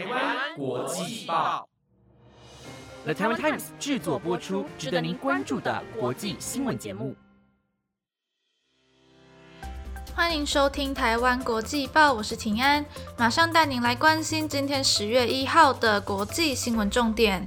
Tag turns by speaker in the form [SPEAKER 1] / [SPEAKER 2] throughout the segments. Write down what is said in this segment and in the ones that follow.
[SPEAKER 1] 台湾国际报
[SPEAKER 2] ，The Taiwan Times 制作播出，值得您关注的国际新闻节目。
[SPEAKER 3] 欢迎收听台湾国际报，我是秦安，马上带您来关心今天十月一号的国际新闻重点。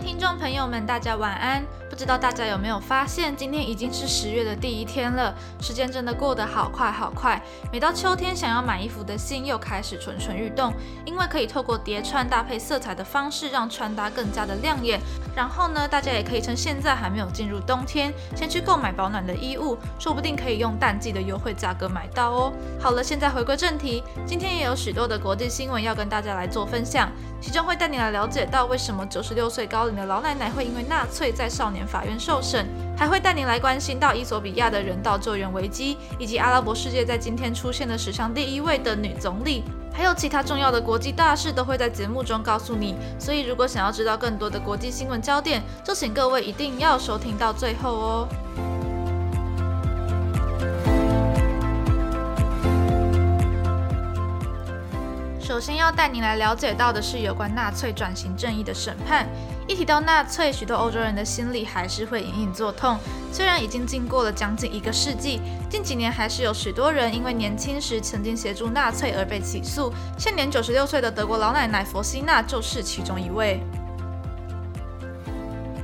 [SPEAKER 3] 听众朋友们，大家晚安。不知道大家有没有发现，今天已经是十月的第一天了，时间真的过得好快好快。每到秋天，想要买衣服的心又开始蠢蠢欲动，因为可以透过叠穿搭配色彩的方式，让穿搭更加的亮眼。然后呢，大家也可以趁现在还没有进入冬天，先去购买保暖的衣物，说不定可以用淡季的优惠价格买到哦。好了，现在回归正题，今天也有许多的国际新闻要跟大家来做分享，其中会带你来了解到为什么九十六岁高龄的老奶奶会因为纳粹在少年。法院受审，还会带你来关心到伊索比亚的人道救援危机，以及阿拉伯世界在今天出现的史上第一位的女总理，还有其他重要的国际大事都会在节目中告诉你。所以，如果想要知道更多的国际新闻焦点，就请各位一定要收听到最后哦。首先要带您来了解到的是有关纳粹转型正义的审判。一提到纳粹，许多欧洲人的心里还是会隐隐作痛。虽然已经经过了将近一个世纪，近几年还是有许多人因为年轻时曾经协助纳粹而被起诉。现年九十六岁的德国老奶奶佛西娜就是其中一位。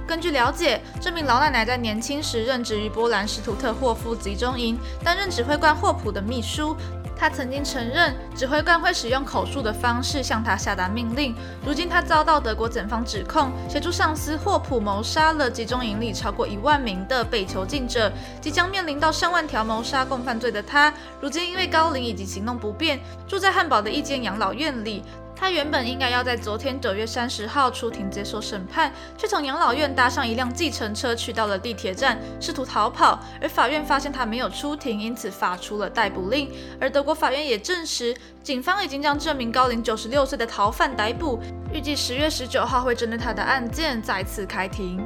[SPEAKER 3] 根据了解，这名老奶奶在年轻时任职于波兰施图特霍夫集中营，担任指挥官霍普的秘书。他曾经承认，指挥官会使用口述的方式向他下达命令。如今，他遭到德国检方指控，协助上司霍普谋杀了集中营里超过一万名的被囚禁者。即将面临到上万条谋杀共犯罪的他，如今因为高龄以及行动不便，住在汉堡的一间养老院里。他原本应该要在昨天九月三十号出庭接受审判，却从养老院搭上一辆计程车去到了地铁站，试图逃跑。而法院发现他没有出庭，因此发出了逮捕令。而德国法院也证实，警方已经将这名高龄九十六岁的逃犯逮捕，预计十月十九号会针对他的案件再次开庭。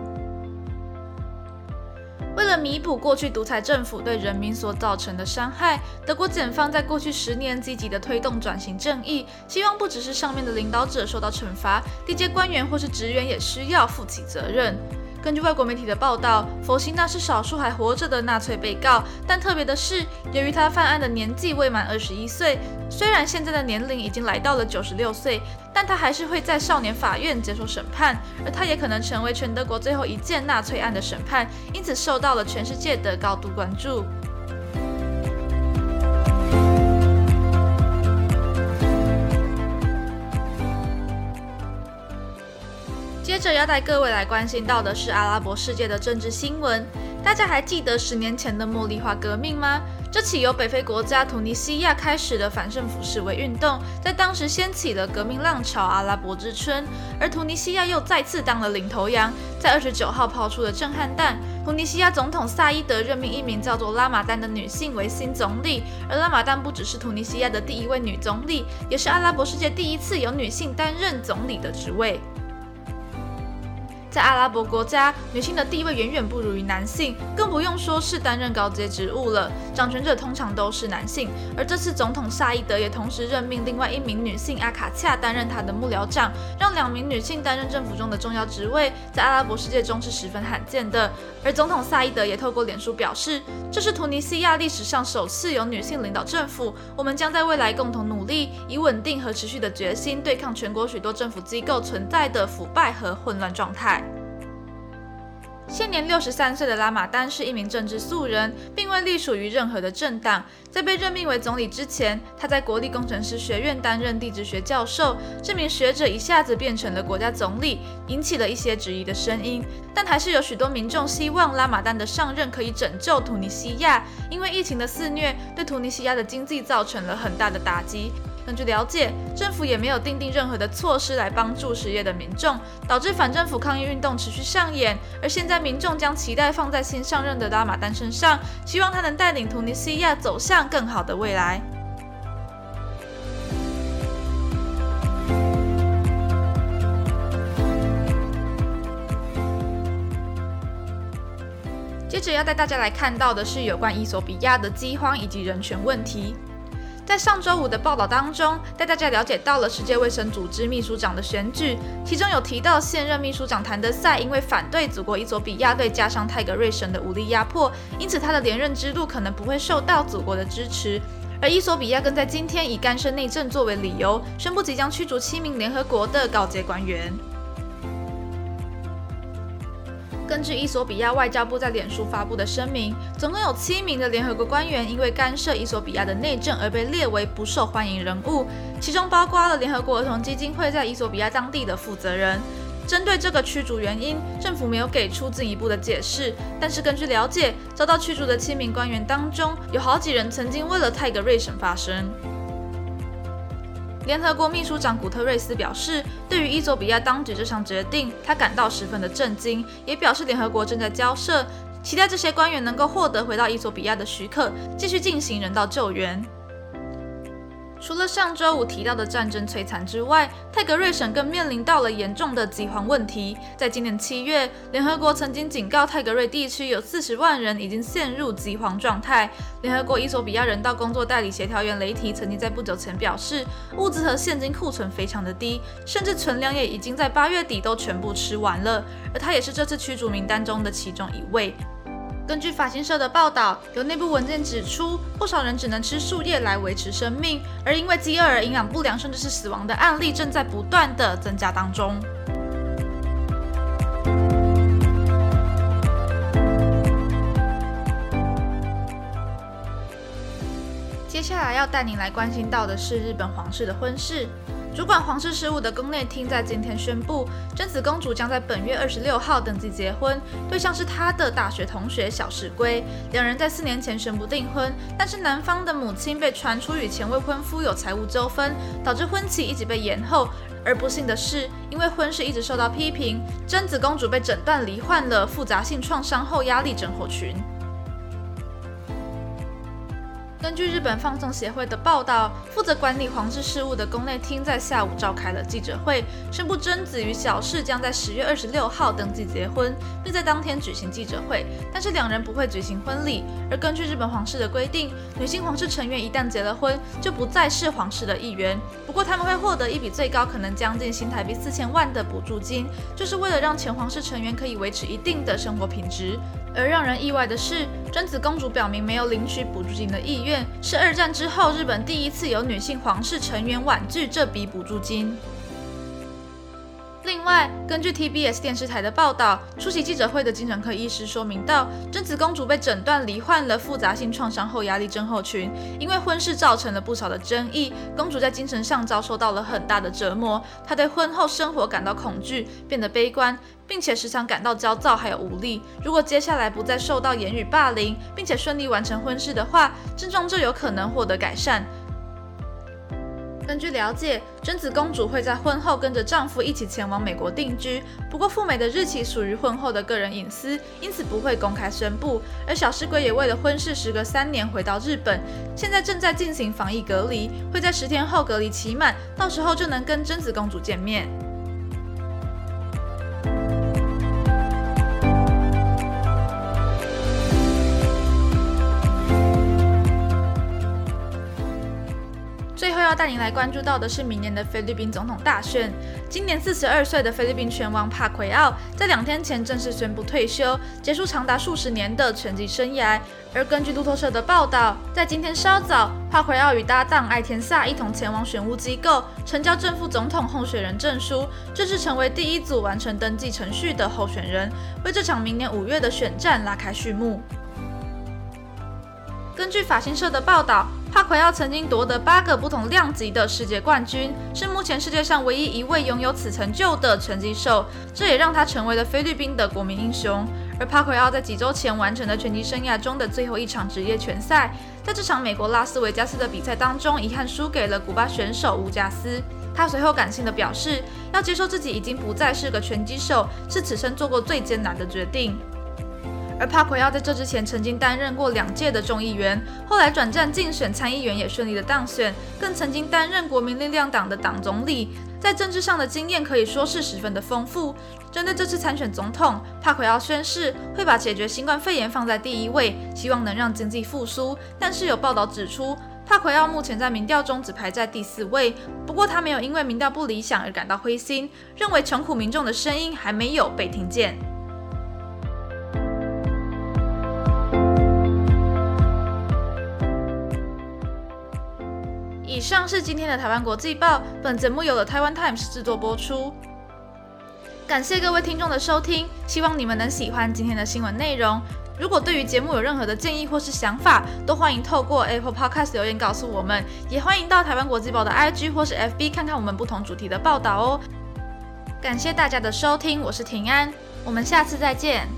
[SPEAKER 3] 为了弥补过去独裁政府对人民所造成的伤害，德国检方在过去十年积极的推动转型正义，希望不只是上面的领导者受到惩罚，地阶官员或是职员也需要负起责任。根据外国媒体的报道，佛西娜是少数还活着的纳粹被告，但特别的是，由于他犯案的年纪未满二十一岁，虽然现在的年龄已经来到了九十六岁，但他还是会在少年法院接受审判，而他也可能成为全德国最后一件纳粹案的审判，因此受到了全世界的高度关注。着要带各位来关心到的是阿拉伯世界的政治新闻。大家还记得十年前的茉莉花革命吗？这起由北非国家突尼西亚开始的反政府示威运动，在当时掀起了革命浪潮——阿拉伯之春。而突尼西亚又再次当了领头羊，在二十九号抛出了震撼弹：突尼西亚总统萨伊德任命一名叫做拉马丹的女性为新总理。而拉马丹不只是突尼西亚的第一位女总理，也是阿拉伯世界第一次有女性担任总理的职位。在阿拉伯国家，女性的地位远远不如于男性，更不用说是担任高阶职务了。掌权者通常都是男性，而这次总统萨伊德也同时任命另外一名女性阿卡恰担任他的幕僚长，让两名女性担任政府中的重要职位，在阿拉伯世界中是十分罕见的。而总统萨伊德也透过脸书表示，这是突尼西亚历史上首次有女性领导政府，我们将在未来共同努力，以稳定和持续的决心对抗全国许多政府机构存在的腐败和混乱状态。现年六十三岁的拉马丹是一名政治素人，并未隶属于任何的政党。在被任命为总理之前，他在国立工程师学院担任地质学教授。这名学者一下子变成了国家总理，引起了一些质疑的声音。但还是有许多民众希望拉马丹的上任可以拯救突尼西亚，因为疫情的肆虐对突尼西亚的经济造成了很大的打击。根据了解，政府也没有定定任何的措施来帮助失业的民众，导致反政府抗议运动持续上演。而现在，民众将期待放在新上任的拉马丹身上，希望他能带领突尼西亚走向更好的未来。接着要带大家来看到的是有关伊索比亚的饥荒以及人权问题。在上周五的报道当中，带大家了解到了世界卫生组织秘书长的选举，其中有提到现任秘书长谭德赛因为反对祖国伊索比亚对加上泰格瑞省的武力压迫，因此他的连任之路可能不会受到祖国的支持。而伊索比亚更在今天以干涉内政作为理由，宣布即将驱逐七名联合国的高阶官员。根据伊索比亚外交部在脸书发布的声明，总共有七名的联合国官员因为干涉伊索比亚的内政而被列为不受欢迎人物，其中包括了联合国儿童基金会在伊索比亚当地的负责人。针对这个驱逐原因，政府没有给出进一步的解释。但是根据了解，遭到驱逐的七名官员当中，有好几人曾经为了泰格瑞省发声。联合国秘书长古特瑞斯表示，对于伊索比亚当局这项决定，他感到十分的震惊，也表示联合国正在交涉，期待这些官员能够获得回到伊索比亚的许可，继续进行人道救援。除了上周五提到的战争摧残之外，泰格瑞省更面临到了严重的饥荒问题。在今年七月，联合国曾经警告泰格瑞地区有四十万人已经陷入饥荒状态。联合国伊索比亚人道工作代理协调员雷提曾经在不久前表示，物资和现金库存非常的低，甚至存粮也已经在八月底都全部吃完了。而他也是这次驱逐名单中的其中一位。根据法新社的报道，有内部文件指出，不少人只能吃树叶来维持生命，而因为饥饿而营养不良甚至是死亡的案例正在不断的增加当中。接下来要带您来关心到的是日本皇室的婚事。主管皇室事务的宫内厅在今天宣布，贞子公主将在本月二十六号登记结婚，对象是她的大学同学小室圭。两人在四年前宣布订婚，但是男方的母亲被传出与前未婚夫有财务纠纷，导致婚期一直被延后。而不幸的是，因为婚事一直受到批评，贞子公主被诊断罹患了复杂性创伤后压力症候群。根据日本放送协会的报道，负责管理皇室事务的宫内厅在下午召开了记者会，宣布贞子与小室将在十月二十六号登记结婚，并在当天举行记者会。但是两人不会举行婚礼。而根据日本皇室的规定，女性皇室成员一旦结了婚，就不再是皇室的一员。不过他们会获得一笔最高可能将近新台币四千万的补助金，就是为了让前皇室成员可以维持一定的生活品质。而让人意外的是，贞子公主表明没有领取补助金的意愿，是二战之后日本第一次有女性皇室成员婉拒这笔补助金。另外，根据 TBS 电视台的报道，出席记者会的精神科医师说明到，贞子公主被诊断罹患了复杂性创伤后压力症候群，因为婚事造成了不少的争议，公主在精神上遭受到了很大的折磨，她对婚后生活感到恐惧，变得悲观，并且时常感到焦躁还有无力。如果接下来不再受到言语霸凌，并且顺利完成婚事的话，症状就有可能获得改善。根据了解，贞子公主会在婚后跟着丈夫一起前往美国定居。不过，赴美的日期属于婚后的个人隐私，因此不会公开宣布。而小石鬼也为了婚事，时隔三年回到日本，现在正在进行防疫隔离，会在十天后隔离期满，到时候就能跟贞子公主见面。要带您来关注到的是明年的菲律宾总统大选。今年四十二岁的菲律宾拳王帕奎奥在两天前正式宣布退休，结束长达数十年的拳击生涯。而根据路透社的报道，在今天稍早，帕奎奥与搭档艾田萨一同前往选务机构呈交正副总统候选人证书，正式成为第一组完成登记程序的候选人，为这场明年五月的选战拉开序幕。根据法新社的报道。帕奎奥曾经夺得八个不同量级的世界冠军，是目前世界上唯一一位拥有此成就的拳击手，这也让他成为了菲律宾的国民英雄。而帕奎奥在几周前完成了拳击生涯中的最后一场职业拳赛，在这场美国拉斯维加斯的比赛当中，遗憾输给了古巴选手乌加斯。他随后感性的表示，要接受自己已经不再是个拳击手，是此生做过最艰难的决定。而帕奎奥在这之前曾经担任过两届的众议员，后来转战竞选参议员也顺利的当选，更曾经担任国民力量党的党总理，在政治上的经验可以说是十分的丰富。针对这次参选总统，帕奎奥宣誓会把解决新冠肺炎放在第一位，希望能让经济复苏。但是有报道指出，帕奎奥目前在民调中只排在第四位。不过他没有因为民调不理想而感到灰心，认为穷苦民众的声音还没有被听见。以上是今天的台湾国际报，本节目由了台湾 Times 制作播出。感谢各位听众的收听，希望你们能喜欢今天的新闻内容。如果对于节目有任何的建议或是想法，都欢迎透过 Apple Podcast 留言告诉我们，也欢迎到台湾国际报的 IG 或是 FB 看看我们不同主题的报道哦。感谢大家的收听，我是平安，我们下次再见。